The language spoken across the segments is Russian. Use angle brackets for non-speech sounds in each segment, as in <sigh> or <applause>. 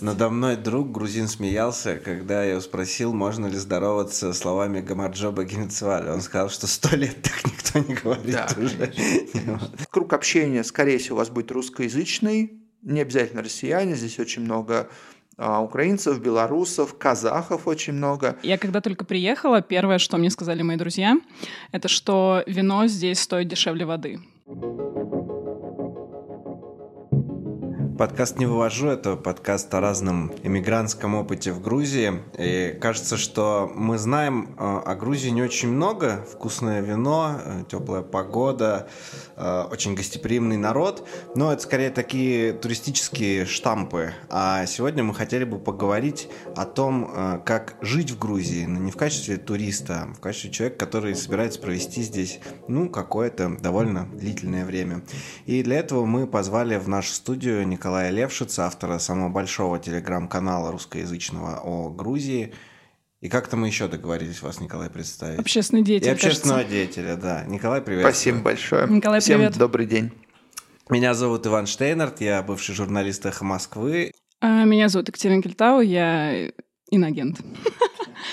Надо мной друг грузин смеялся, когда я его спросил, можно ли здороваться словами Гамарджоба Генецваля. Он сказал, что сто лет <laughs> так никто не говорит да. уже. Круг общения, скорее всего, у вас будет русскоязычный, не обязательно россияне, здесь очень много а, украинцев, белорусов, казахов очень много. Я когда только приехала, первое, что мне сказали мои друзья, это что вино здесь стоит дешевле воды. Подкаст «Не вывожу» — это подкаст о разном иммигрантском опыте в Грузии. И кажется, что мы знаем э, о Грузии не очень много. Вкусное вино, э, теплая погода, э, очень гостеприимный народ. Но это скорее такие туристические штампы. А сегодня мы хотели бы поговорить о том, как жить в Грузии. Но не в качестве туриста, а в качестве человека, который собирается провести здесь, ну, какое-то довольно длительное время. И для этого мы позвали в нашу студию Николая Николая Левшица, автора самого большого телеграм-канала русскоязычного о Грузии. И как-то мы еще договорились вас, Николай, представить. Общественный деятель, И общественного кажется. деятеля, да. Николай, привет. Спасибо большое. Николай, Всем привет. добрый день. Меня зовут Иван Штейнерт, я бывший журналист «Эхо Москвы». А, меня зовут Екатерина Кельтау, я инагент.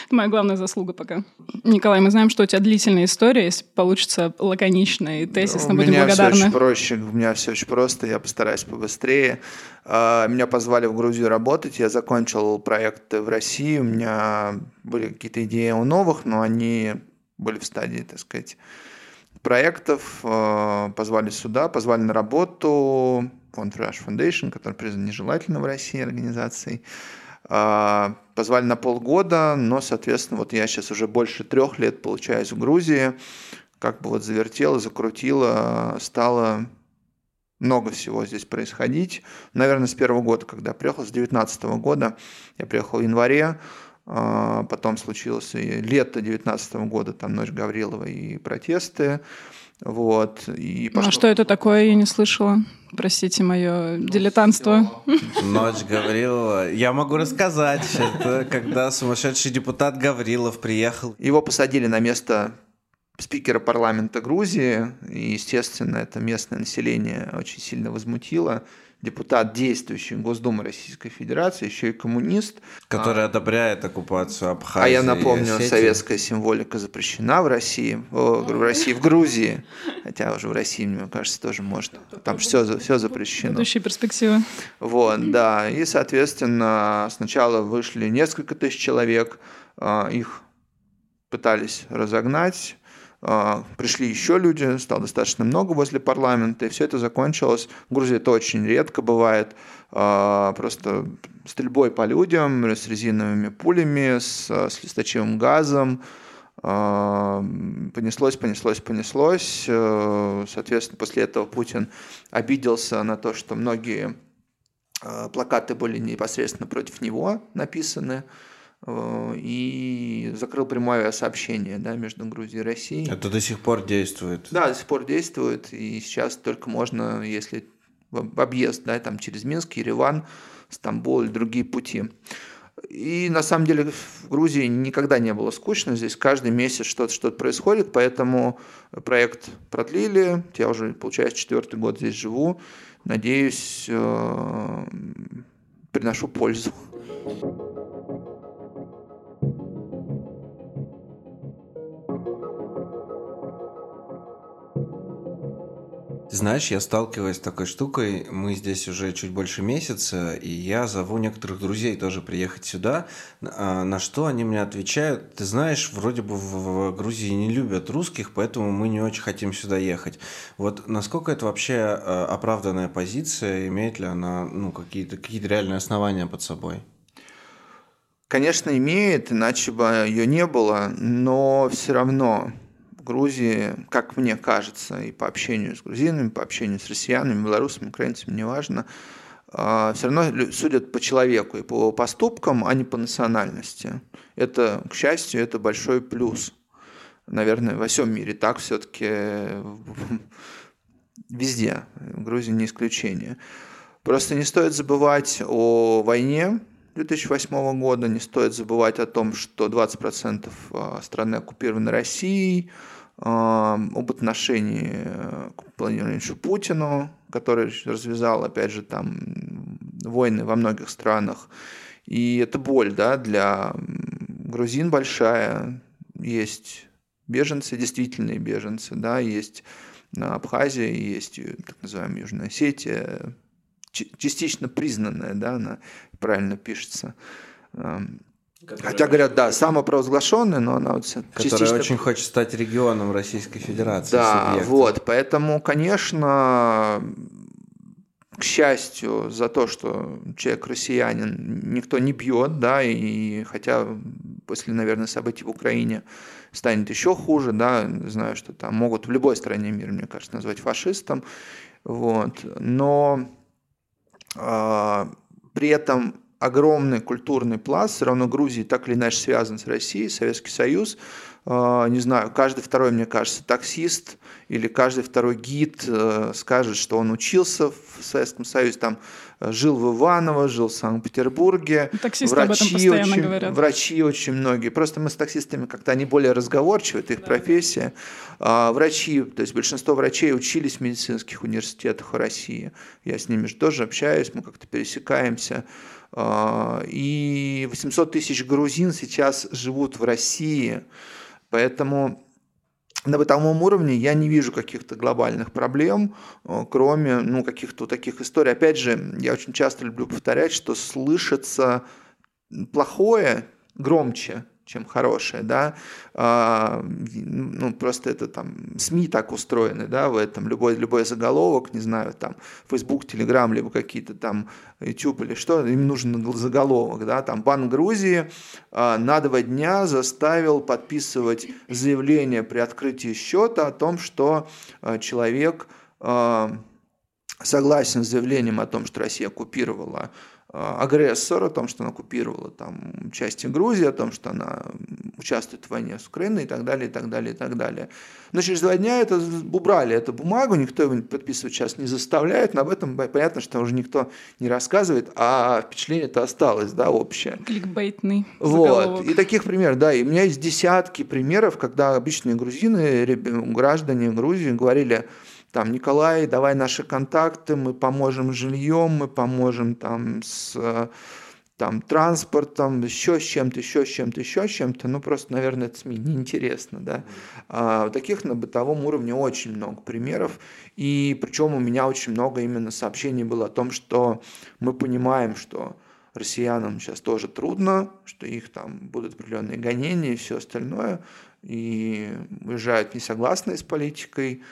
Это моя главная заслуга пока. Николай, мы знаем, что у тебя длительная история. Если получится лаконично и тезисно, у будем меня благодарны. Все очень проще, у меня все очень просто, я постараюсь побыстрее. А, меня позвали в Грузию работать, я закончил проекты в России, у меня были какие-то идеи у новых, но они были в стадии, так сказать, проектов. А, позвали сюда, позвали на работу фонд Rush Foundation, который признан нежелательным в России организацией. А, позвали на полгода, но, соответственно, вот я сейчас уже больше трех лет получаюсь в Грузии, как бы вот завертела, закрутила, стало много всего здесь происходить. Наверное, с первого года, когда приехал, с 2019 года, я приехал в январе, а, потом случилось и лето 2019 года, там ночь Гаврилова и протесты, вот. И пошло... Ну, а что это такое, я не слышала? Простите мое ну, дилетантство. Ночь Гаврилова. Я могу рассказать. Это когда сумасшедший депутат Гаврилов приехал. Его посадили на место спикера парламента Грузии. И, естественно, это местное население очень сильно возмутило депутат действующий Госдумы Российской Федерации, еще и коммунист. Который а, одобряет оккупацию Абхазии. А я напомню, советская символика запрещена в России, в России, в Грузии, хотя уже в России, мне кажется, тоже можно. Там все, все запрещено. Будущие перспективы. Вот, да. И, соответственно, сначала вышли несколько тысяч человек, а, их пытались разогнать, пришли еще люди, стало достаточно много возле парламента, и все это закончилось. В Грузии это очень редко бывает, а, просто стрельбой по людям, с резиновыми пулями, с, с листочевым газом, а, понеслось, понеслось, понеслось. Соответственно, после этого Путин обиделся на то, что многие плакаты были непосредственно против него написаны. Э, и закрыл прямое сообщение да, между Грузией и Россией. Это до сих пор действует? Да, до сих пор действует, и сейчас только можно, если в объезд, да, там через Минск, Ереван, Стамбул и другие пути. И на самом деле в Грузии никогда не было скучно, здесь каждый месяц что-то что происходит, поэтому проект продлили, я уже, получается, четвертый год здесь живу, надеюсь, э, приношу пользу. Знаешь, я сталкиваюсь с такой штукой. Мы здесь уже чуть больше месяца, и я зову некоторых друзей тоже приехать сюда. А, на что они мне отвечают? Ты знаешь, вроде бы в Грузии не любят русских, поэтому мы не очень хотим сюда ехать. Вот насколько это вообще а, оправданная позиция? Имеет ли она ну, какие-то какие реальные основания под собой? Конечно, имеет, иначе бы ее не было, но все равно Грузии, как мне кажется, и по общению с грузинами, по общению с россиянами, белорусами, украинцами, неважно, а, все равно судят по человеку и по поступкам, а не по национальности. Это, к счастью, это большой плюс. Наверное, во всем мире так все-таки <laughs> везде. В Грузии не исключение. Просто не стоит забывать о войне 2008 года, не стоит забывать о том, что 20% а, страны оккупированы Россией, об отношении к Владимиру Путину, который развязал, опять же, там войны во многих странах. И это боль, да, для грузин большая. Есть беженцы, действительные беженцы, да, есть на Абхазии, есть так называемая Южная Осетия, частично признанная, да, она правильно пишется. Которая Хотя говорят, да, самопровозглашенная, но она вот Которая частично... очень хочет стать регионом Российской Федерации. Да, субъектом. вот, поэтому, конечно, к счастью, за то, что человек россиянин, никто не бьет, да, и хотя после, наверное, событий в Украине станет еще хуже, да, знаю, что там могут в любой стране мира, мне кажется, назвать фашистом, вот, но э, при этом огромный культурный пласт, все равно Грузии так или иначе связан с Россией, Советский Союз, э, не знаю, каждый второй, мне кажется, таксист или каждый второй гид э, скажет, что он учился в Советском Союзе, там жил в Иваново, жил в Санкт-Петербурге. Таксисты врачи об этом постоянно очень, говорят. Врачи очень многие. Просто мы с таксистами как-то они более разговорчивы, это их да. профессия. А, врачи, то есть большинство врачей учились в медицинских университетах в России. Я с ними же тоже общаюсь, мы как-то пересекаемся. А, и 800 тысяч грузин сейчас живут в России, поэтому на бытовом уровне я не вижу каких-то глобальных проблем, э, кроме ну, каких-то таких историй. Опять же, я очень часто люблю повторять, что слышится плохое громче, чем хорошее, да, а, ну, просто это там, СМИ так устроены, да, в этом, любой, любой заголовок, не знаю, там, Facebook, Telegram, либо какие-то там YouTube или что, им нужен заголовок, да, там, Банк Грузии а, на два дня заставил подписывать заявление при открытии счета о том, что а, человек а, согласен с заявлением о том, что Россия оккупировала а, агрессор, о том, что она оккупировала там части Грузии, о том, что она участвует в войне с Украиной и так далее, и так далее, и так далее. Но через два дня это убрали эту бумагу, никто его подписывать сейчас не заставляет, но об этом понятно, что уже никто не рассказывает, а впечатление это осталось, да, общее. Кликбейтный Вот, и таких примеров, да, и у меня есть десятки примеров, когда обычные грузины, граждане Грузии говорили, там, Николай, давай наши контакты, мы поможем жильем, мы поможем там с там, транспортом, еще с чем-то, еще с чем-то, еще с чем-то, ну, просто, наверное, это СМИ неинтересно, да. А, таких на бытовом уровне очень много примеров, и причем у меня очень много именно сообщений было о том, что мы понимаем, что россиянам сейчас тоже трудно, что их там будут определенные гонения и все остальное, и уезжают несогласные с политикой,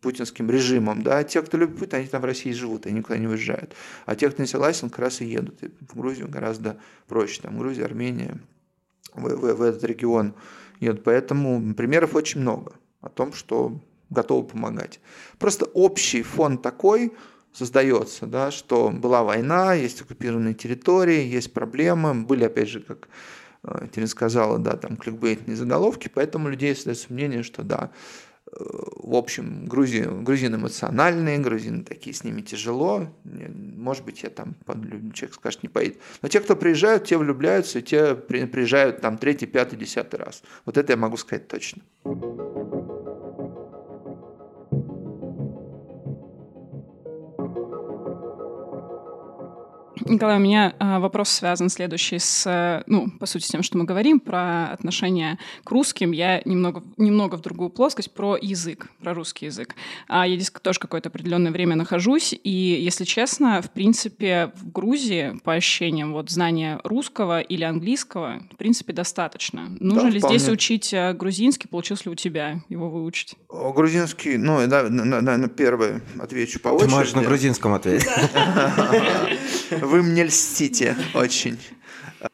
путинским режимом, да, те, кто любит Путин, они там в России живут, они никуда не уезжают. А те, кто не согласен, как раз и едут. И в Грузию гораздо проще. Там Грузия, Армения, в, в, в этот регион едут. Поэтому примеров очень много о том, что готовы помогать. Просто общий фон такой создается, да, что была война, есть оккупированные территории, есть проблемы, были, опять же, как э, Терен сказала, да, там кликбейтные заголовки, поэтому людей создается мнение, что да, в общем, грузины, грузины эмоциональные, грузины такие, с ними тяжело. Может быть, я там, человек скажет, не поедет. Но те, кто приезжают, те влюбляются, те приезжают там третий, пятый, десятый раз. Вот это я могу сказать точно. Николай, у меня а, вопрос связан следующий с, э, ну, по сути, тем, что мы говорим про отношение к русским. Я немного, немного в другую плоскость про язык, про русский язык. А я здесь тоже какое-то определенное время нахожусь, и, если честно, в принципе, в Грузии, по ощущениям, вот знания русского или английского, в принципе, достаточно. Нужно да, ли вполне. здесь учить э, грузинский? Получилось ли у тебя его выучить? Грузинский, ну, да, на, на, на первый отвечу по очереди. Ты можешь на грузинском ответить. <laughs> <laughs> Вы мне льстите очень.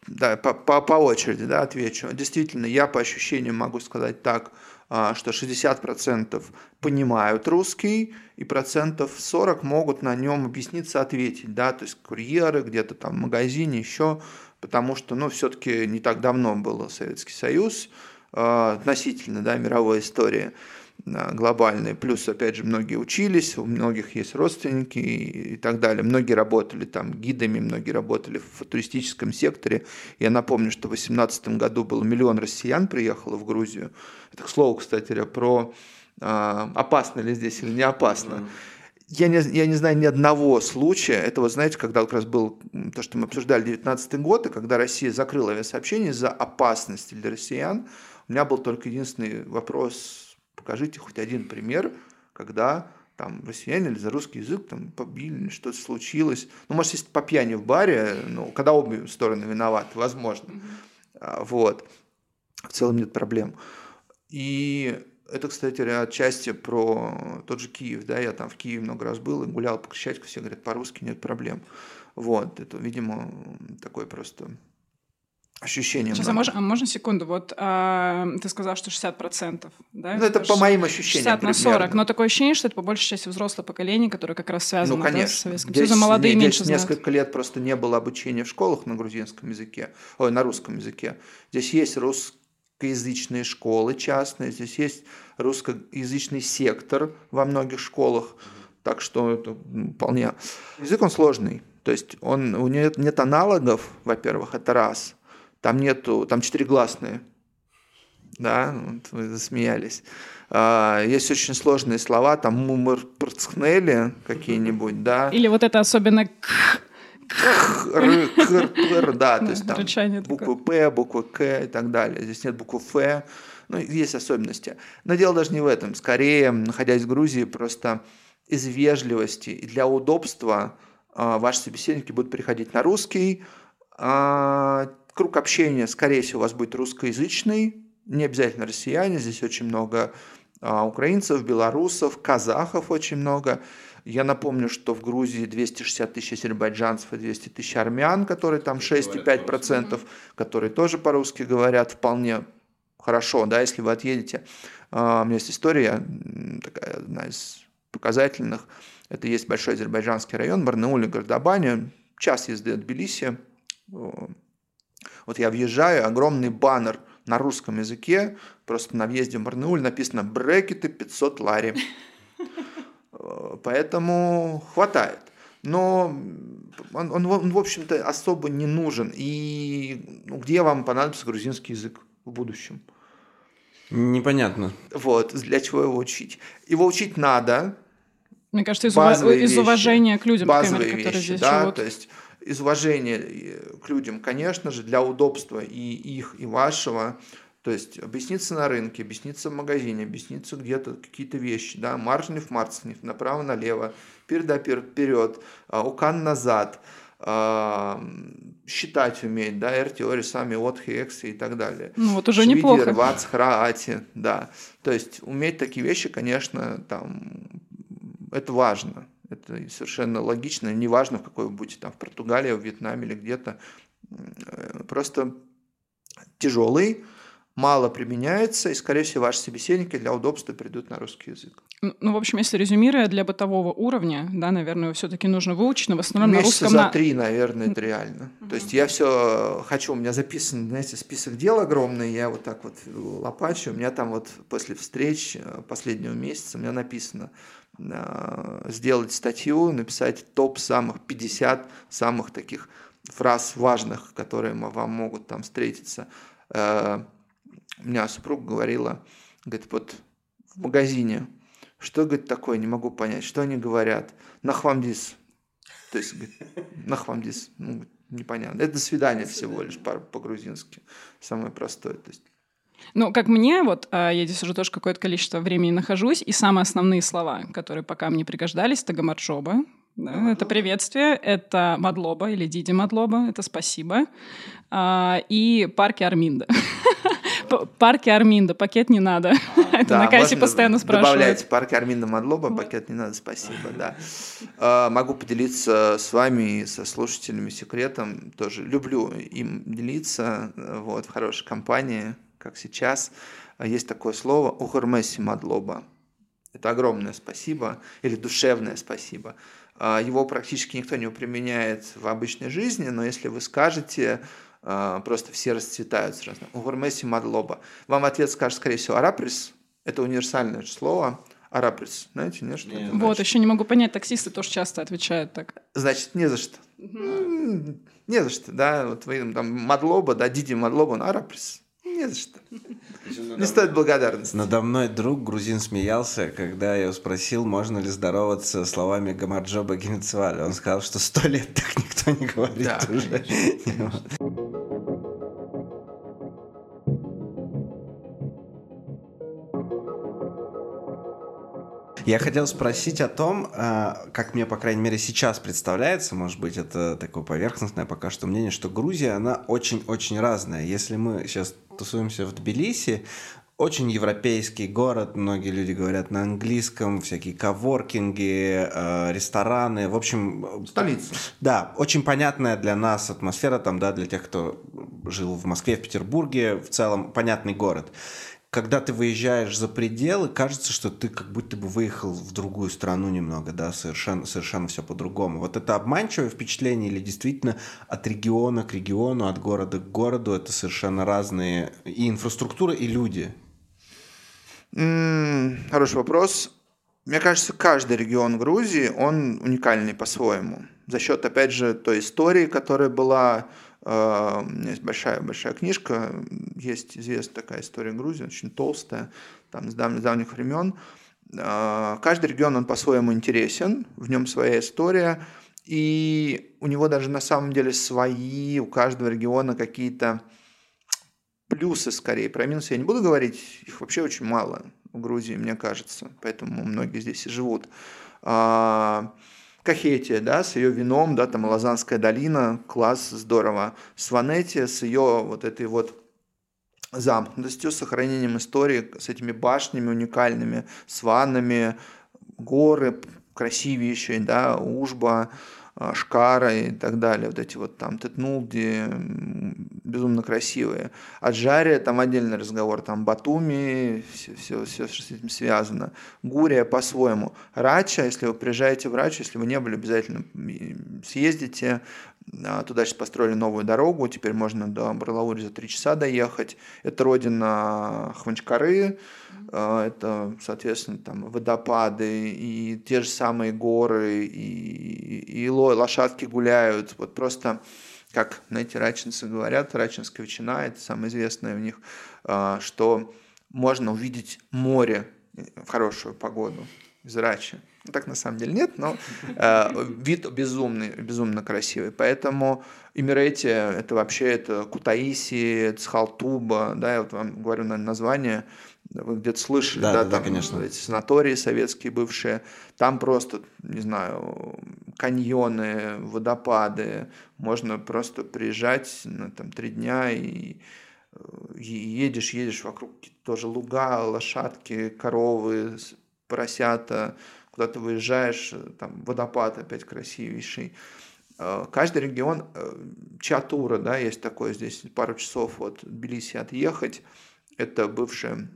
Да, по, по, по очереди да, отвечу. Действительно, я по ощущениям могу сказать так, а, что 60% понимают русский, и процентов 40 могут на нем объясниться, ответить, да, то есть курьеры где-то там в магазине еще, потому что, ну, все-таки не так давно был Советский Союз, а, относительно, да, мировой истории глобальные. Плюс, опять же, многие учились, у многих есть родственники и, так далее. Многие работали там гидами, многие работали в туристическом секторе. Я напомню, что в 2018 году был миллион россиян приехало в Грузию. Это, к слову, кстати, про а, опасно ли здесь или не опасно. я не, я не знаю ни одного случая. Это вот, знаете, когда как раз был то, что мы обсуждали 19 год, и когда Россия закрыла авиасообщение за опасности для россиян, у меня был только единственный вопрос, покажите хоть один пример, когда там россияне или за русский язык там побили, или что-то случилось. Ну, может, если по пьяни в баре, ну, когда обе стороны виноваты, возможно. Mm-hmm. Вот. В целом нет проблем. И это, кстати, отчасти про тот же Киев, да, я там в Киеве много раз был и гулял по Крещатику, все говорят, по-русски нет проблем. Вот, это, видимо, такой просто ощущение. Сейчас, а можно, а можно секунду? Вот а, ты сказал, что 60%, да? Ну, это, это по моим ощущениям 60 на 40, примерно. но такое ощущение, что это по большей части взрослое поколение, которое как раз связано ну, конечно. Да, с Советским здесь, Союзом. Молодые здесь меньше несколько знают. лет просто не было обучения в школах на грузинском языке, ой, на русском языке. Здесь есть русскоязычные школы частные, здесь есть русскоязычный сектор во многих школах, так что это вполне... Язык, он сложный, то есть он, у него нет аналогов, во-первых, это раз. Там нету, там четырегласные, да, вот вы засмеялись. А, есть очень сложные слова, там мумр какие-нибудь, да. Или вот это особенно р, кр, пр, да, то <laughs> есть там буквы П, буквы К и так далее. Здесь нет буквы Ф, ну, есть особенности. Но дело даже не в этом. Скорее, находясь в Грузии, просто из вежливости и для удобства а, ваши собеседники будут приходить на русский. Круг общения, скорее всего, у вас будет русскоязычный, не обязательно россияне, здесь очень много а, украинцев, белорусов, казахов очень много. Я напомню, что в Грузии 260 тысяч азербайджанцев и 200 тысяч армян, которые там 6,5%, которые тоже по-русски говорят вполне хорошо, да, если вы отъедете. А, у меня есть история, такая одна из показательных. Это есть большой азербайджанский район, Барнауль и Гордобане, час езды от Тбилиси. Вот я въезжаю, огромный баннер на русском языке, просто на въезде в Барнауль написано «Брекеты 500 лари». Поэтому хватает. Но он, он, он в общем-то, особо не нужен. И ну, где вам понадобится грузинский язык в будущем? Непонятно. Вот, для чего его учить? Его учить надо. Мне кажется, из, ув... из уважения к людям, базовые например, которые вещи, здесь да, живут. То есть из уважения к людям, конечно же, для удобства и их, и вашего. То есть объясниться на рынке, объясниться в магазине, объясниться где-то какие-то вещи, да, маржнев, марцнев, направо-налево, передопер вперед, а, укан назад, а, считать уметь, да, R-теории, сами от хексы и так далее. Ну вот уже Швидер, неплохо. Вац, храати, да. То есть уметь такие вещи, конечно, там, это важно. Это совершенно логично, неважно, в какой вы будете, там, в Португалии, в Вьетнаме или где-то. Э, просто тяжелый, мало применяется, и, скорее всего, ваши собеседники для удобства придут на русский язык. Ну, в общем, если резюмируя, для бытового уровня, да, наверное, все-таки нужно выучить, но в основном Месяца на русском... за три, наверное, это реально. Mm-hmm. То есть я все хочу, у меня записан, знаете, список дел огромный, я вот так вот лопачу, у меня там вот после встреч э, последнего месяца у меня написано э, сделать статью, написать топ самых 50 самых таких фраз важных, которые вам могут там встретиться э, у меня супруга говорила, говорит, вот в магазине, что, говорит, такое, не могу понять, что они говорят, нахвамдис. То есть, говорит, нахвамдис, ну, непонятно. Это до свидания всего лишь по-грузински, самое простое. То есть, ну, как мне, вот а, я здесь уже тоже какое-то количество времени нахожусь, и самые основные слова, которые пока мне пригождались, это гамарджоба, да, это приветствие, это мадлоба или диди мадлоба, это спасибо, а, и парки Арминда. <laughs> Парки Арминда, пакет не надо. Это на кассе постоянно спрашивают. Добавляйте парки Арминда Мадлоба, пакет не надо, спасибо, да. А, могу поделиться с вами и со слушателями секретом. Тоже люблю им делиться вот, в хорошей компании, как сейчас. Есть такое слово «ухармеси Мадлоба». Это огромное спасибо или душевное спасибо. А, его практически никто не применяет в обычной жизни, но если вы скажете а, просто все расцветают сразу. Угурмеси мадлоба. Вам ответ скажет, скорее всего, араприс. Это универсальное слово. Араприс. Знаете, нет, что нет. Вот, еще не могу понять, таксисты тоже часто отвечают так. Значит, не за что. Угу. Не за что, да. Вот вы там мадлоба, да, диди мадлоба, но араприс. Не за что. Не стоит благодарности. Надо мной друг грузин смеялся, когда я его спросил, можно ли здороваться словами Гамарджоба Генецваля. Он сказал, что сто лет так никто не говорит Да, уже. Я хотел спросить о том, а, как мне, по крайней мере, сейчас представляется, может быть, это такое поверхностное пока что мнение, что Грузия, она очень-очень разная. Если мы сейчас тусуемся в Тбилиси, очень европейский город, многие люди говорят на английском, всякие коворкинги, э, рестораны, в общем... Столица. Да, очень понятная для нас атмосфера, там, да, для тех, кто жил в Москве, в Петербурге, в целом понятный город когда ты выезжаешь за пределы, кажется, что ты как будто бы выехал в другую страну немного, да, совершенно, совершенно все по-другому. Вот это обманчивое впечатление или действительно от региона к региону, от города к городу, это совершенно разные и инфраструктура, и люди? М, Хороший вопрос. Мне кажется, каждый регион Грузии, он уникальный по-своему. За счет, опять же, той истории, которая была у меня есть большая, большая книжка, есть известная такая история Грузии, очень толстая, там с давних, давних времен. Uh, каждый регион, он по-своему интересен, в нем своя история, и у него даже на самом деле свои, у каждого региона какие-то плюсы скорее. Про минусы я не буду говорить, их вообще очень мало в Грузии, мне кажется, поэтому многие здесь и живут. Кахетия, да, с ее вином, да, там Лазанская долина, класс, здорово. Сванетия с ее вот этой вот замкнутостью, сохранением истории, с этими башнями уникальными, с ваннами, горы красивейшие, да, Ужба, Шкара и так далее, вот эти вот там Тетнулди, безумно красивые. Аджария, там отдельный разговор, там Батуми, все, все, все, что с этим связано. Гурия по-своему. Рача, если вы приезжаете в Рачу, если вы не были, обязательно съездите. Туда сейчас построили новую дорогу, теперь можно до Барлаури за три часа доехать. Это родина Хванчкары, это, соответственно, там водопады и те же самые горы, и, и лошадки гуляют. Вот просто, как, знаете, рачинцы говорят, рачинская ветчина, это самое известное у них, что можно увидеть море в хорошую погоду из Рачи. Ну, так на самом деле нет, но э, вид безумный, безумно красивый. Поэтому Имерети это вообще это Кутаиси, Цхалтуба, да, я вот вам говорю на название, вы где-то слышали, да, да, да, там конечно. эти санатории советские бывшие, там просто, не знаю, каньоны, водопады, можно просто приезжать на там три дня и едешь, едешь вокруг тоже луга, лошадки, коровы, поросята, куда ты выезжаешь, там водопад опять красивейший. Каждый регион, Чатура, да, есть такое здесь, пару часов от Тбилиси отъехать, это бывшая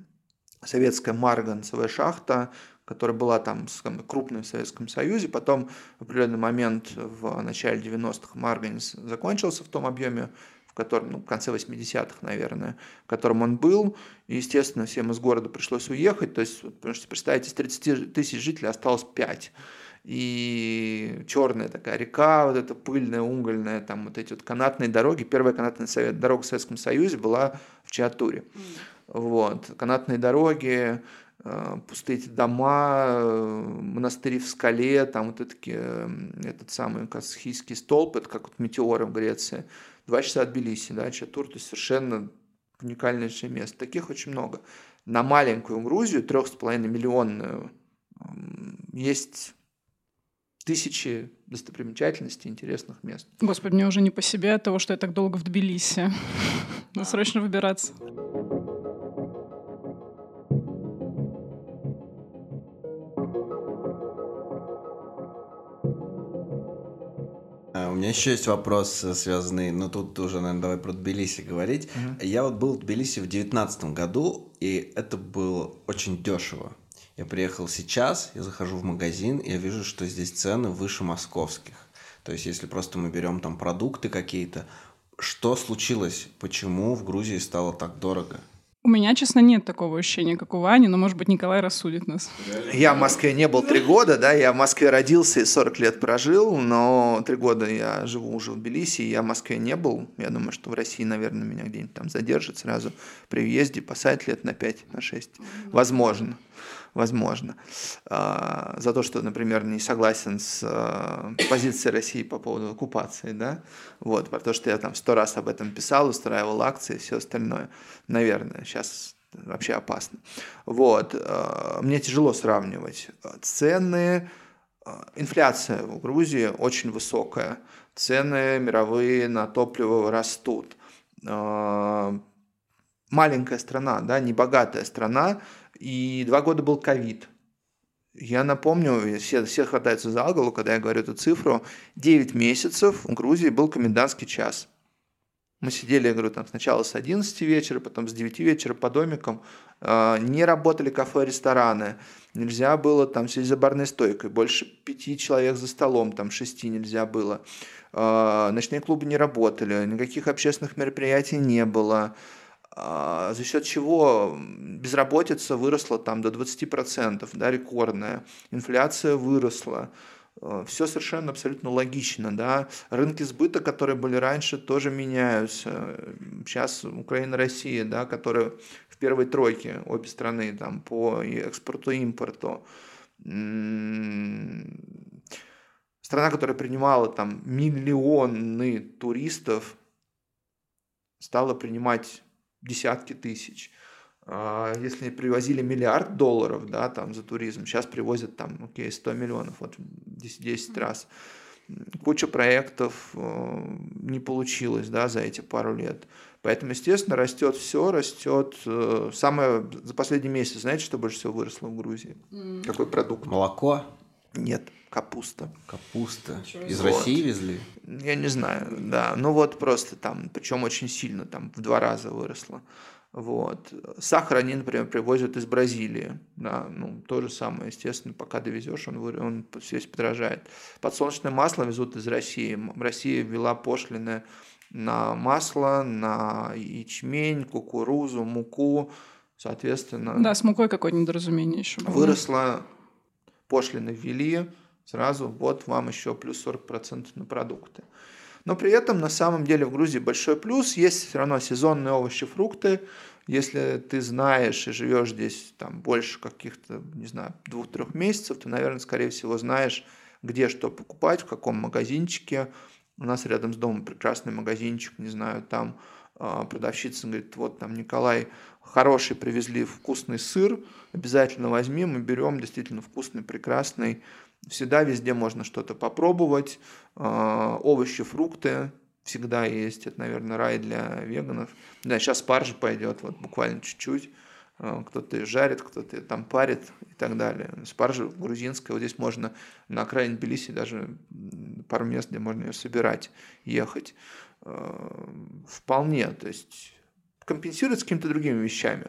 советская марганцевая шахта, которая была там крупной в Советском Союзе. Потом в определенный момент в начале 90-х марганец закончился в том объеме, в котором, ну, в конце 80-х, наверное, в котором он был. И, естественно, всем из города пришлось уехать. То есть, потому что, представьте, из 30 тысяч жителей осталось 5. И черная такая река, вот эта пыльная, угольная, там вот эти вот канатные дороги. Первая канатная дорога в Советском Союзе была в Чиатуре. Вот. Канатные дороги, пустые эти дома, монастыри в скале, там вот этот, этот самый Касхийский столб, это как вот метеоры в Греции. Два часа от Тбилиси, да, Чатур, то есть совершенно уникальнейшее место. Таких очень много. На маленькую Грузию, трех с половиной миллионную, есть тысячи достопримечательностей, интересных мест. Господи, мне уже не по себе от того, что я так долго в Тбилиси. <laughs> Надо срочно выбираться. Меня еще есть вопрос, связанный, ну тут уже, наверное, давай про Тбилиси говорить. Uh-huh. Я вот был в Тбилиси в девятнадцатом году, и это было очень дешево. Я приехал сейчас, я захожу в магазин, и я вижу, что здесь цены выше московских. То есть, если просто мы берем там продукты какие-то, что случилось? Почему в Грузии стало так дорого? У меня, честно, нет такого ощущения, как у Вани, но, может быть, Николай рассудит нас. Я в Москве не был три года, да, я в Москве родился и 40 лет прожил, но три года я живу уже в Тбилиси, я в Москве не был. Я думаю, что в России, наверное, меня где-нибудь там задержат сразу при въезде, посадят лет на 5, на 6. Возможно возможно. А, за то, что, например, не согласен с а, позицией России по поводу оккупации, да, вот, потому что я там сто раз об этом писал, устраивал акции и все остальное. Наверное, сейчас вообще опасно. Вот, а, мне тяжело сравнивать цены, инфляция в Грузии очень высокая, цены мировые на топливо растут. Маленькая страна, да, небогатая страна, и два года был ковид. Я напомню, все, все хватаются за голову, когда я говорю эту цифру, 9 месяцев в Грузии был комендантский час. Мы сидели, я говорю, там сначала с 11 вечера, потом с 9 вечера по домикам. А, не работали кафе, рестораны. Нельзя было там сидеть за барной стойкой. Больше пяти человек за столом, там шести нельзя было. А, ночные клубы не работали, никаких общественных мероприятий не было. А, за счет чего безработица выросла там до 20%, да, рекордная, инфляция выросла, а, все совершенно абсолютно логично, да. Рынки сбыта, которые были раньше, тоже меняются. Сейчас Украина, Россия, да, которые в первой тройке обе страны там по экспорту и импорту. Страна, которая принимала там миллионы туристов, стала принимать десятки тысяч. А, если привозили миллиард долларов, да, там за туризм, сейчас привозят там, окей, 100 миллионов, вот 10, 10 раз. Куча проектов э, не получилось, да, за эти пару лет. Поэтому, естественно, растет все, растет. Э, самое за последний месяц, знаете, что больше всего выросло в Грузии? Mm. Какой продукт? Молоко? Нет, капуста. Капуста. Из вот. России везли? Я не знаю, да. Ну вот просто там, причем очень сильно, там в два раза выросло. Вот. Сахар они, например, привозят из Бразилии. Да, ну, то же самое, естественно, пока довезешь, он, он весь подорожает. Подсолнечное масло везут из России. Россия ввела пошлины на масло, на ячмень, кукурузу, муку. Соответственно... Да, с мукой какое-то недоразумение еще было. Выросла пошлины ввели, сразу вот вам еще плюс 40% на продукты. Но при этом на самом деле в Грузии большой плюс, есть все равно сезонные овощи, фрукты. Если ты знаешь и живешь здесь там больше каких-то, не знаю, двух-трех месяцев, ты, наверное, скорее всего знаешь, где что покупать, в каком магазинчике. У нас рядом с домом прекрасный магазинчик, не знаю, там а, продавщица говорит, вот там Николай, хороший привезли вкусный сыр, обязательно возьми, мы берем действительно вкусный, прекрасный. Всегда везде можно что-то попробовать, а, овощи, фрукты, всегда есть, это, наверное, рай для веганов. Да, сейчас спаржа пойдет, вот буквально чуть-чуть, а, кто-то жарит, кто-то там парит и так далее. Спаржа грузинская, вот здесь можно на окраине Тбилиси даже пару мест, где можно ее собирать, ехать. Э, вполне, то есть компенсирует с какими-то другими вещами.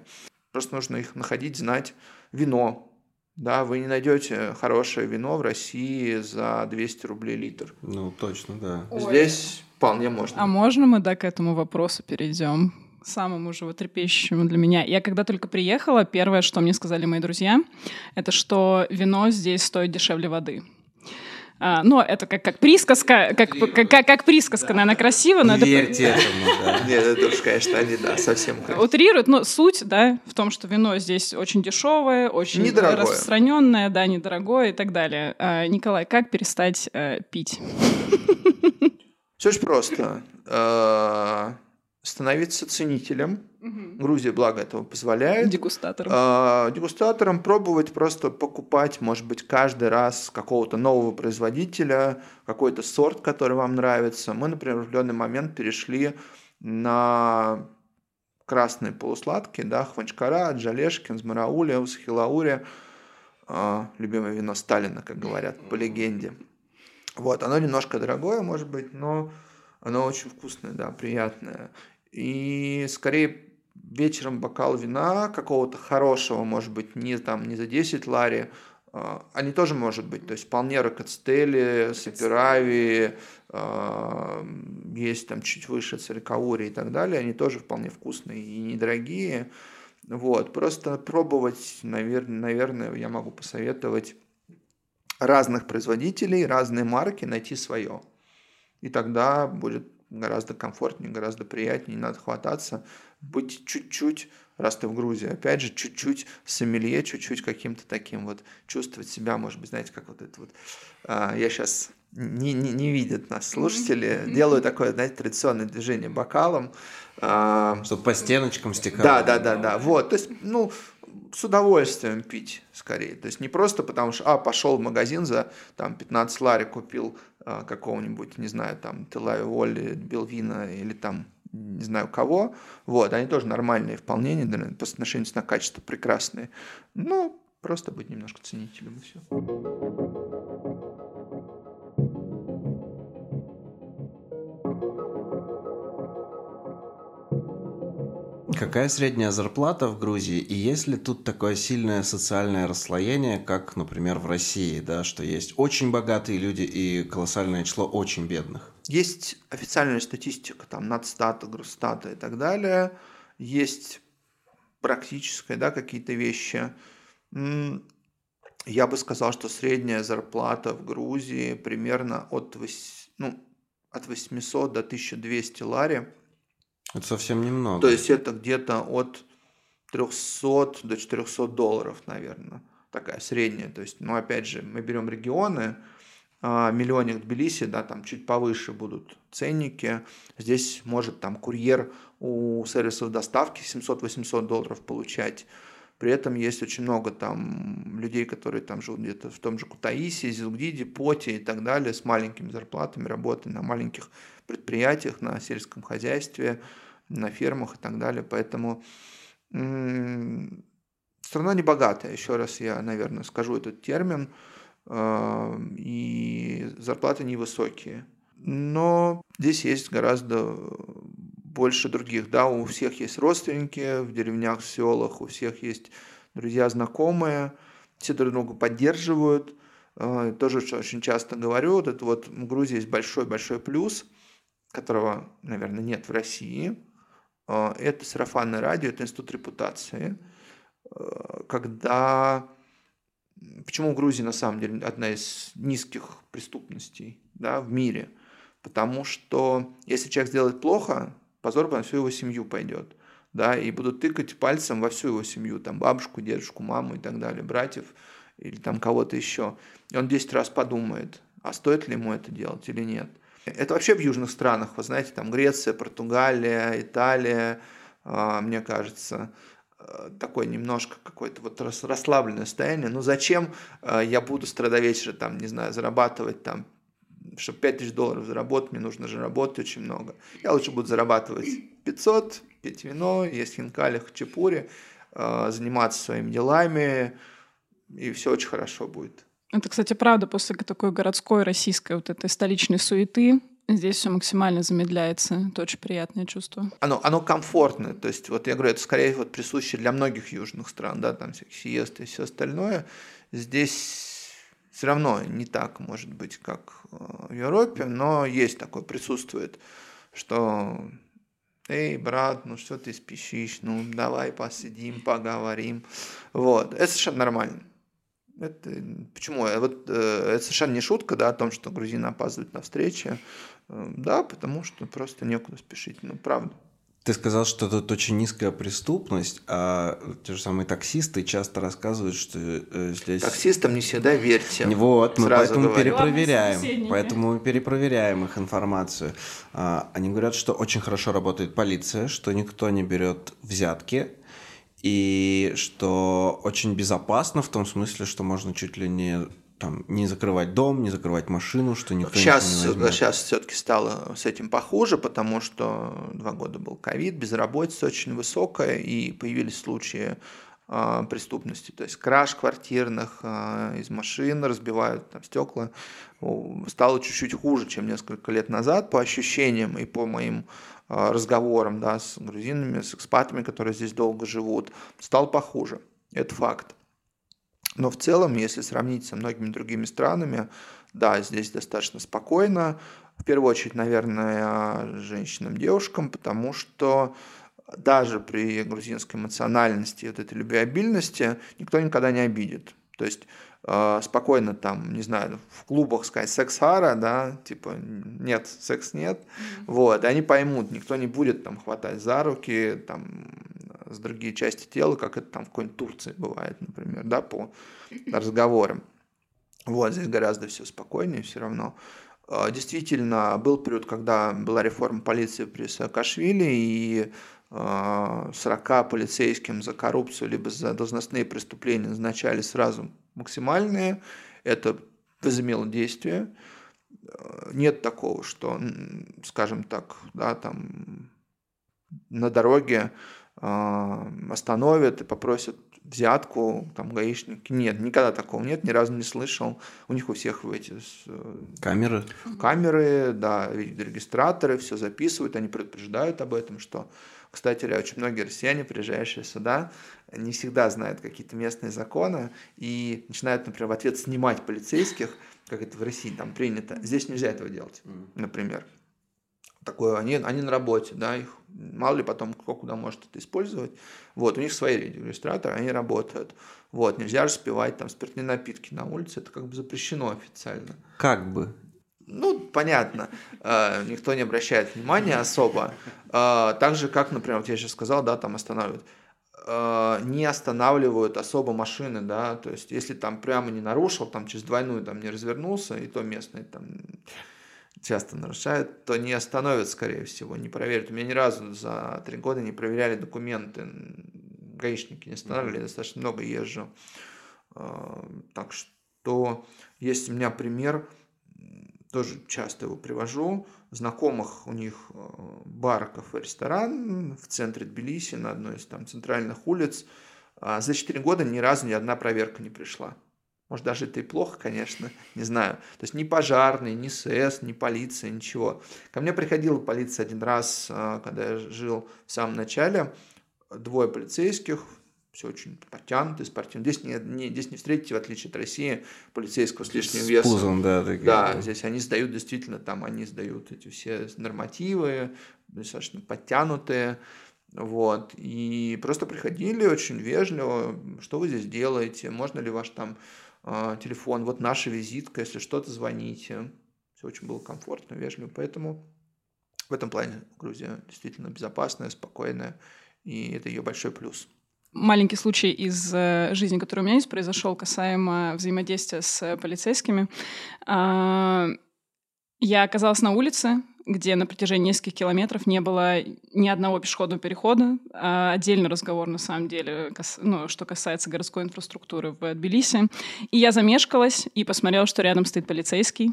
Просто нужно их находить, знать. Вино, да, вы не найдете хорошее вино в России за 200 рублей литр. Ну, точно, да. Ой. Здесь вполне можно. А можно мы, да, к этому вопросу перейдем? самому животрепещущему для меня. Я когда только приехала, первое, что мне сказали мои друзья, это что вино здесь стоит дешевле воды. А, но это как, как присказка, как, как, как, как присказка, да. наверное, красиво, но Верьте это... этому, да. <laughs> Нет, это уж, конечно, они, да, совсем красиво. Утрируют, но суть, да, в том, что вино здесь очень дешевое, очень недорогое. распространенное, да, недорогое и так далее. А, Николай, как перестать э, пить? Все очень просто. А, становиться ценителем. Угу. Грузия, благо, этого позволяет. Дегустатором. А, дегустатором пробовать просто покупать, может быть, каждый раз какого-то нового производителя, какой-то сорт, который вам нравится. Мы, например, в определенный момент перешли на красные полусладкие, да, Хванчкара, Джалешкин, Змарауля, Усхилаури, а, любимое вино Сталина, как говорят, по легенде. Вот, оно немножко дорогое, может быть, но оно очень вкусное, да, приятное. И скорее вечером бокал вина какого-то хорошего, может быть, не, там, не за 10 лари, а, они тоже может быть, то есть вполне ракоцтели, саперави, а, есть там чуть выше циркаури и так далее, они тоже вполне вкусные и недорогие. Вот, просто пробовать, наверное, наверное, я могу посоветовать разных производителей, разные марки, найти свое. И тогда будет гораздо комфортнее, гораздо приятнее, не надо хвататься, быть чуть-чуть, раз ты в Грузии, опять же, чуть-чуть сомелье, чуть-чуть каким-то таким вот, чувствовать себя, может быть, знаете, как вот это вот, а, я сейчас не, не, не видят нас слушатели, mm-hmm. делаю такое, знаете, традиционное движение бокалом. А, Чтобы по стеночкам стекало. Да, да, да, да, вот, то есть, ну, с удовольствием пить скорее. То есть не просто потому что, а, пошел в магазин за там 15 лари купил какого-нибудь, не знаю, там Телай Волли, Белвина или там не знаю кого. Вот, они тоже нормальные в полнении, по отношению на качество прекрасные. Ну, просто быть немножко ценителем и все. Какая средняя зарплата в Грузии? И есть ли тут такое сильное социальное расслоение, как, например, в России, да, что есть очень богатые люди и колоссальное число очень бедных? Есть официальная статистика, там, надстата, грустата и так далее. Есть практическая, да, какие-то вещи. Я бы сказал, что средняя зарплата в Грузии примерно от, 8, ну, от 800 до 1200 лари – это совсем немного. То есть это где-то от 300 до 400 долларов, наверное, такая средняя. То есть, ну, опять же, мы берем регионы, а, миллионник Тбилиси, да, там чуть повыше будут ценники. Здесь может там курьер у сервисов доставки 700-800 долларов получать. При этом есть очень много там людей, которые там живут где-то в том же Кутаиси, Зилгдиде, Поте и так далее, с маленькими зарплатами, работают на маленьких предприятиях, на сельском хозяйстве, на фермах и так далее. Поэтому страна не богатая, еще раз я, наверное, скажу этот термин, а, и зарплаты невысокие. Но здесь есть гораздо больше других. Да, у всех есть родственники в деревнях, в селах, у всех есть друзья, знакомые, все друг друга поддерживают. А, тоже очень часто говорю, вот это вот в Грузии есть большой-большой плюс, которого, наверное, нет в России – а, это сарафанное радио, это институт репутации, а, когда... Почему в Грузии, на самом деле, одна из низких преступностей да, в мире? Потому что если человек сделает плохо, позор на всю его семью пойдет. Да, и будут тыкать пальцем во всю его семью, там бабушку, дедушку, маму и так далее, братьев или там кого-то еще. И он 10 раз подумает, а стоит ли ему это делать или нет. Это вообще в южных странах, вы знаете, там Греция, Португалия, Италия, а, мне кажется, э, такое немножко какое-то вот расслабленное состояние. Ну зачем э, я буду с утра вечера, там, не знаю, зарабатывать там, чтобы 5 тысяч долларов заработать, мне нужно же работать очень много. Я лучше буду зарабатывать 500, пить вино, есть хинкали, хачапури, э, заниматься своими делами, и все очень хорошо будет. Это, кстати, правда, после такой городской российской вот этой столичной суеты Здесь все максимально замедляется. Это очень приятное чувство. Оно, оно комфортное. То есть, вот я говорю, это скорее вот присуще для многих южных стран, да, там всякие сиесты и все остальное. Здесь все равно не так, может быть, как э, в Европе, но есть такое, присутствует, что эй, брат, ну что ты спешишь, ну давай посидим, поговорим. Вот, это совершенно нормально. Это, почему? Э, вот, э, это совершенно не шутка да, о том, что грузины опаздывают на встречи. Э, да, потому что просто некуда спешить. Ну, правда. Ты сказал, что тут очень низкая преступность, а те же самые таксисты часто рассказывают, что э, здесь... Таксистам не всегда верьте. Вот, мы поэтому говорю. перепроверяем. Поэтому мы перепроверяем их информацию. А, они говорят, что очень хорошо работает полиция, что никто не берет взятки, и что очень безопасно в том смысле, что можно чуть ли не там, не закрывать дом, не закрывать машину, что никто сейчас, не возьмет. Сейчас все-таки стало с этим похуже, потому что два года был ковид, безработица очень высокая, и появились случаи э, преступности, то есть краж квартирных, э, из машин разбивают там, стекла. Стало чуть-чуть хуже, чем несколько лет назад, по ощущениям и по моим а, разговорам да, с грузинами, с экспатами, которые здесь долго живут, стал похуже. Это факт. Но в целом, если сравнить со многими другими странами, да, здесь достаточно спокойно. В первую очередь, наверное, женщинам, девушкам, потому что даже при грузинской эмоциональности, вот этой любвеобильности, никто никогда не обидит. То есть э, спокойно там, не знаю, в клубах сказать секс-хара, да, типа нет, секс нет, mm-hmm. вот, и они поймут, никто не будет там хватать за руки, там, с другие части тела, как это там в какой-нибудь Турции бывает, например, да, по разговорам. Вот, здесь гораздо все спокойнее все равно. А, действительно, был период, когда была реформа полиции при Саакашвили, и 40 а, полицейским за коррупцию либо за должностные преступления назначали сразу максимальные. Это возымело действие. А, нет такого, что, скажем так, да, там на дороге остановят и попросят взятку, там, гаишники. Нет, никогда такого нет, ни разу не слышал. У них у всех эти... Э, камеры? Камеры, да, регистраторы, все записывают, они предупреждают об этом, что... Кстати, очень многие россияне, приезжающие сюда, не всегда знают какие-то местные законы и начинают, например, в ответ снимать полицейских, как это в России там принято. Здесь нельзя этого делать, например такое, они, они на работе, да, их мало ли потом кто куда может это использовать. Вот, у них свои регистраторы, они работают. Вот, нельзя же спивать там спиртные напитки на улице, это как бы запрещено официально. Как бы? Ну, понятно, э, никто не обращает внимания особо. Э, так же, как, например, вот я сейчас сказал, да, там останавливают э, не останавливают особо машины, да, то есть если там прямо не нарушил, там через двойную там не развернулся, и то местные там часто нарушают, то не остановят, скорее всего, не проверят. У меня ни разу за три года не проверяли документы, гаишники не останавливали, я достаточно много езжу. А, так что есть у меня пример, тоже часто его привожу, знакомых у них а, бар, кафе, ресторан в центре Тбилиси, на одной из там центральных улиц. А за 4 года ни разу ни одна проверка не пришла. Может, даже это и плохо, конечно, не знаю. То есть ни пожарный, ни СС, ни полиция, ничего. Ко мне приходила полиция один раз, а, когда я жил в самом начале. Двое полицейских, все очень подтянутые, спортивные. Здесь не, не, здесь не встретите, в отличие от России, полицейского с лишним с весом. Пузом, да, такие. Да, здесь они сдают действительно, там они сдают эти все нормативы, достаточно подтянутые. Вот. И просто приходили очень вежливо, что вы здесь делаете, можно ли ваш там телефон, вот наша визитка, если что-то звоните. Все очень было комфортно, вежливо. Поэтому в этом плане Грузия действительно безопасная, спокойная, и это ее большой плюс. Маленький случай из э, жизни, который у меня есть, произошел касаемо взаимодействия с полицейскими. Я оказалась на улице, где на протяжении нескольких километров не было ни одного пешеходного перехода. А отдельный разговор, на самом деле, кас... ну, что касается городской инфраструктуры в Тбилиси. И я замешкалась и посмотрела, что рядом стоит полицейский.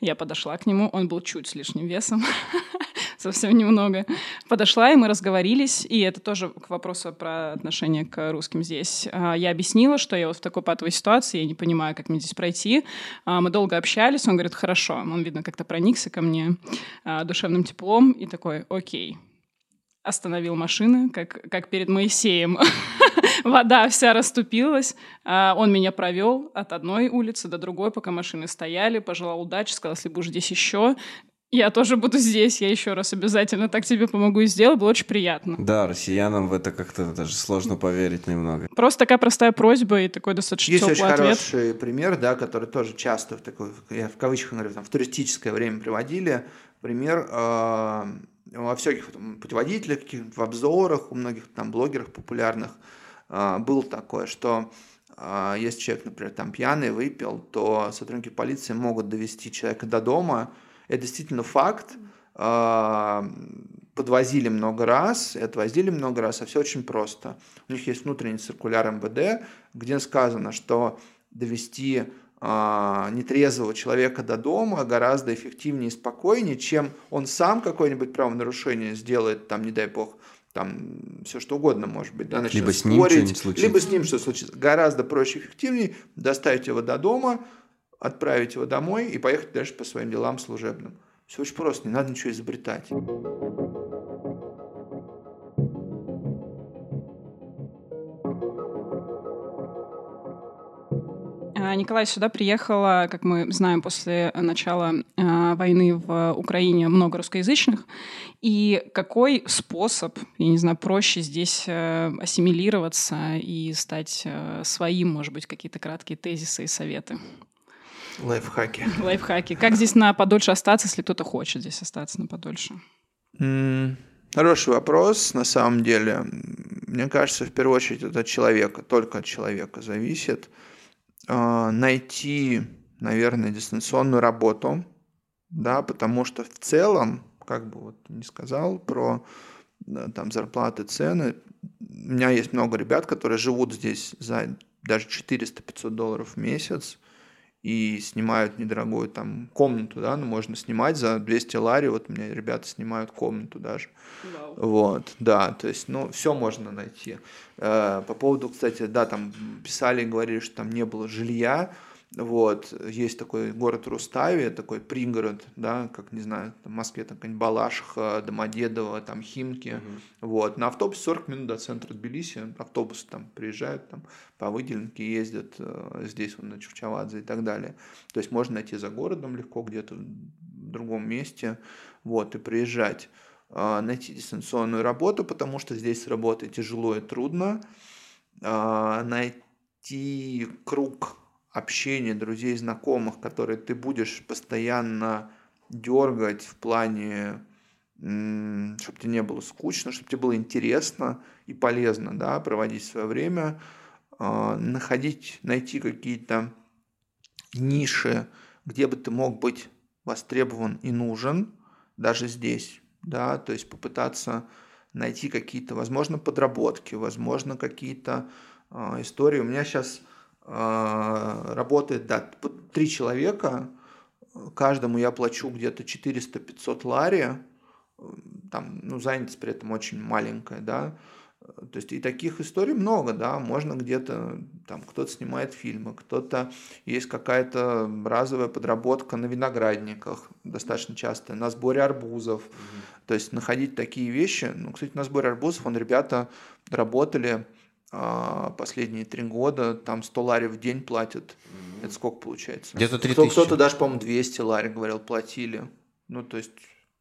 Я подошла к нему, он был чуть с лишним весом. <laughs> совсем немного. Подошла, и мы разговорились, и это тоже к вопросу про отношение к русским здесь. А, я объяснила, что я вот в такой патовой ситуации, я не понимаю, как мне здесь пройти. А, мы долго общались, он говорит, хорошо. Он, видно, как-то проникся ко мне а, душевным теплом и такой, окей, остановил машины, как, как перед Моисеем. <laughs> Вода вся расступилась. Он меня провел от одной улицы до другой, пока машины стояли, пожелал удачи, сказал, если будешь здесь еще, я тоже буду здесь, я еще раз обязательно так тебе помогу и сделаю, было очень приятно. Да, россиянам в это как-то даже сложно поверить немного. Просто такая простая просьба и такой достаточно Есть теплый очень ответ. хороший пример, да, который тоже часто в такой, я в кавычках говорю, там, в туристическое время приводили. Пример э, во всяких там, путеводителях, в обзорах, у многих там блогеров популярных э, был такое, что э, если человек, например, там пьяный, выпил, то сотрудники полиции могут довести человека до дома, это действительно факт. А, подвозили много раз, отвозили много раз, а все очень просто. У них есть внутренний циркуляр МВД, где сказано, что довести а, нетрезвого человека до дома гораздо эффективнее и спокойнее, чем он сам какое-нибудь правонарушение сделает, там, не дай бог, там все что угодно может быть, да, либо с ним либо с ним что случится. Гораздо проще и эффективнее доставить его до дома, отправить его домой и поехать дальше по своим делам служебным. Все очень просто, не надо ничего изобретать. А, Николай, сюда приехала, как мы знаем, после начала э, войны в Украине много русскоязычных. И какой способ, я не знаю, проще здесь э, ассимилироваться и стать э, своим, может быть, какие-то краткие тезисы и советы? Лайфхаки. <laughs> Лайфхаки. Как здесь на подольше остаться, если кто-то хочет здесь остаться на подольше? Хороший вопрос, на самом деле. Мне кажется, в первую очередь это от человека, только от человека зависит. А, найти, наверное, дистанционную работу, да, потому что в целом, как бы вот не сказал про там зарплаты, цены, у меня есть много ребят, которые живут здесь за даже 400-500 долларов в месяц, и снимают недорогую там комнату, да, ну, можно снимать за 200 лари, вот у меня ребята снимают комнату даже. Wow. Вот, да, то есть, ну, все можно найти. Э, по поводу, кстати, да, там писали и говорили, что там не было жилья, вот, есть такой город Рустави, такой пригород, да, как, не знаю, в Москве там какая-нибудь Балашиха, Домодедово, там Химки, uh-huh. вот. На автобусе 40 минут до центра Тбилиси, автобусы там приезжают, там по выделенке ездят, э, здесь вот на Чувчавадзе и так далее. То есть можно найти за городом легко где-то в другом месте, вот, и приезжать. Э, найти дистанционную работу, потому что здесь работать тяжело и трудно. Э, найти круг общения, друзей, знакомых, которые ты будешь постоянно дергать в плане, чтобы тебе не было скучно, чтобы тебе было интересно и полезно, да, проводить свое время, а, находить, найти какие-то ниши, где бы ты мог быть востребован и нужен, даже здесь, да, то есть попытаться найти какие-то, возможно, подработки, возможно, какие-то э, истории. У меня сейчас работает, да, три человека, каждому я плачу где-то 400-500 лари, там, ну, занятость при этом очень маленькая, да, то есть и таких историй много, да, можно где-то, там, кто-то снимает фильмы, кто-то, есть какая-то разовая подработка на виноградниках, достаточно часто, на сборе арбузов, mm-hmm. то есть находить такие вещи, ну, кстати, на сборе арбузов, он, ребята работали, а, последние три года, там 100 лари в день платят. Mm-hmm. Это сколько получается? Где-то 3 Кто, Кто-то даже, по-моему, 200 лари, говорил, платили. Ну, то есть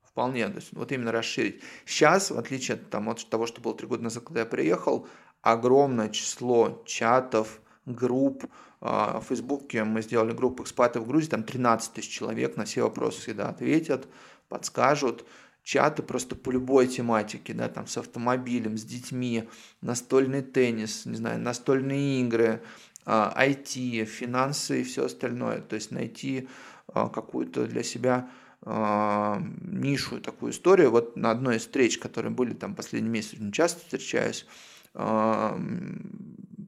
вполне, то есть вот именно расширить. Сейчас, в отличие от, там, от того, что было три года назад, когда я приехал, огромное число чатов, групп, а, в Фейсбуке мы сделали группу экспатов в Грузии, там 13 тысяч человек на все вопросы всегда ответят, подскажут чаты просто по любой тематике, да, там с автомобилем, с детьми, настольный теннис, не знаю, настольные игры, IT, а, финансы и все остальное. То есть найти а, какую-то для себя а, нишу, такую историю. Вот на одной из встреч, которые были там последний месяц, очень часто встречаюсь,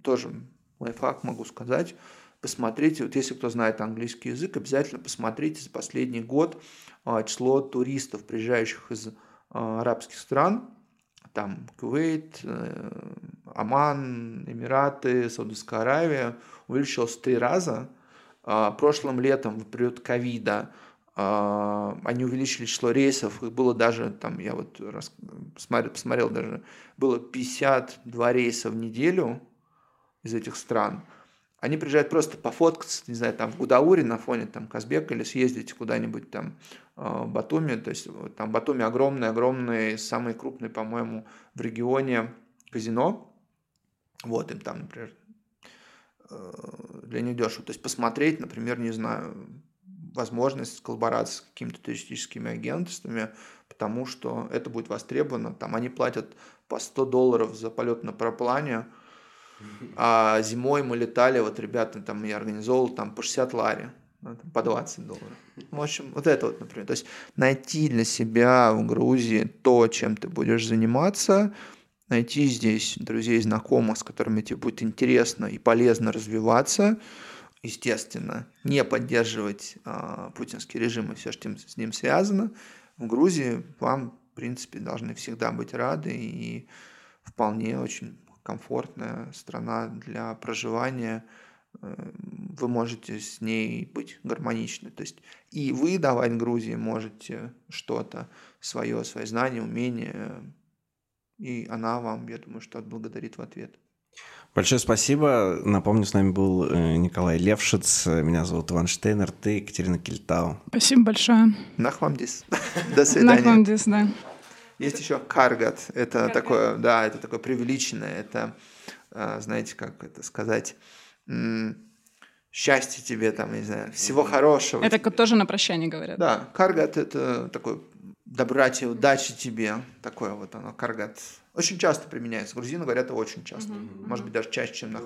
тоже лайфхак могу сказать, посмотрите, вот если кто знает английский язык, обязательно посмотрите за последний год а, число туристов, приезжающих из а, арабских стран, там Кувейт, э, Оман, Эмираты, Саудовская Аравия, увеличилось в три раза. А, прошлым летом, в период ковида, они увеличили число рейсов, их было даже, там, я вот посмотрел, посмотрел даже, было 52 рейса в неделю из этих стран – они приезжают просто пофоткаться, не знаю, там в Гудауре на фоне там Казбека или съездить куда-нибудь там э, Батуми. То есть там Батуми огромный, огромный, самый крупный, по-моему, в регионе казино. Вот им там, например, э, для них дешево. То есть посмотреть, например, не знаю, возможность коллаборации с какими-то туристическими агентствами, потому что это будет востребовано. Там они платят по 100 долларов за полет на параплане, а зимой мы летали, вот ребята там я организовал там по 60 лари, ну, по 20 долларов. В общем, вот это вот, например. То есть найти для себя в Грузии то, чем ты будешь заниматься, найти здесь друзей, знакомых, с которыми тебе будет интересно и полезно развиваться, естественно, не поддерживать э, путинский режим и все, что с ним связано. В Грузии вам, в принципе, должны всегда быть рады и вполне очень комфортная страна для проживания, э, вы можете с ней быть гармоничны. То есть и вы давать Грузии можете что-то, свое, свои знания, умения, и она вам, я думаю, что отблагодарит в ответ. Большое спасибо. Напомню, с нами был э, Николай Левшиц. Меня зовут Иван Штейнер. Ты Екатерина Кельтау. Спасибо большое. Нахвамдис. <laughs> До свидания. Нахвамдис, да. Есть еще каргат. Это такое, да, это такое преувеличенное. Это, э, знаете, как это сказать, счастье тебе, там, не знаю, всего хорошего. Это тоже на прощание говорят. Да, каргат – это такой добрати, удачи тебе. Такое вот оно, каргат. Очень часто применяется. Грузины говорят это очень часто. Может быть, даже чаще, чем на.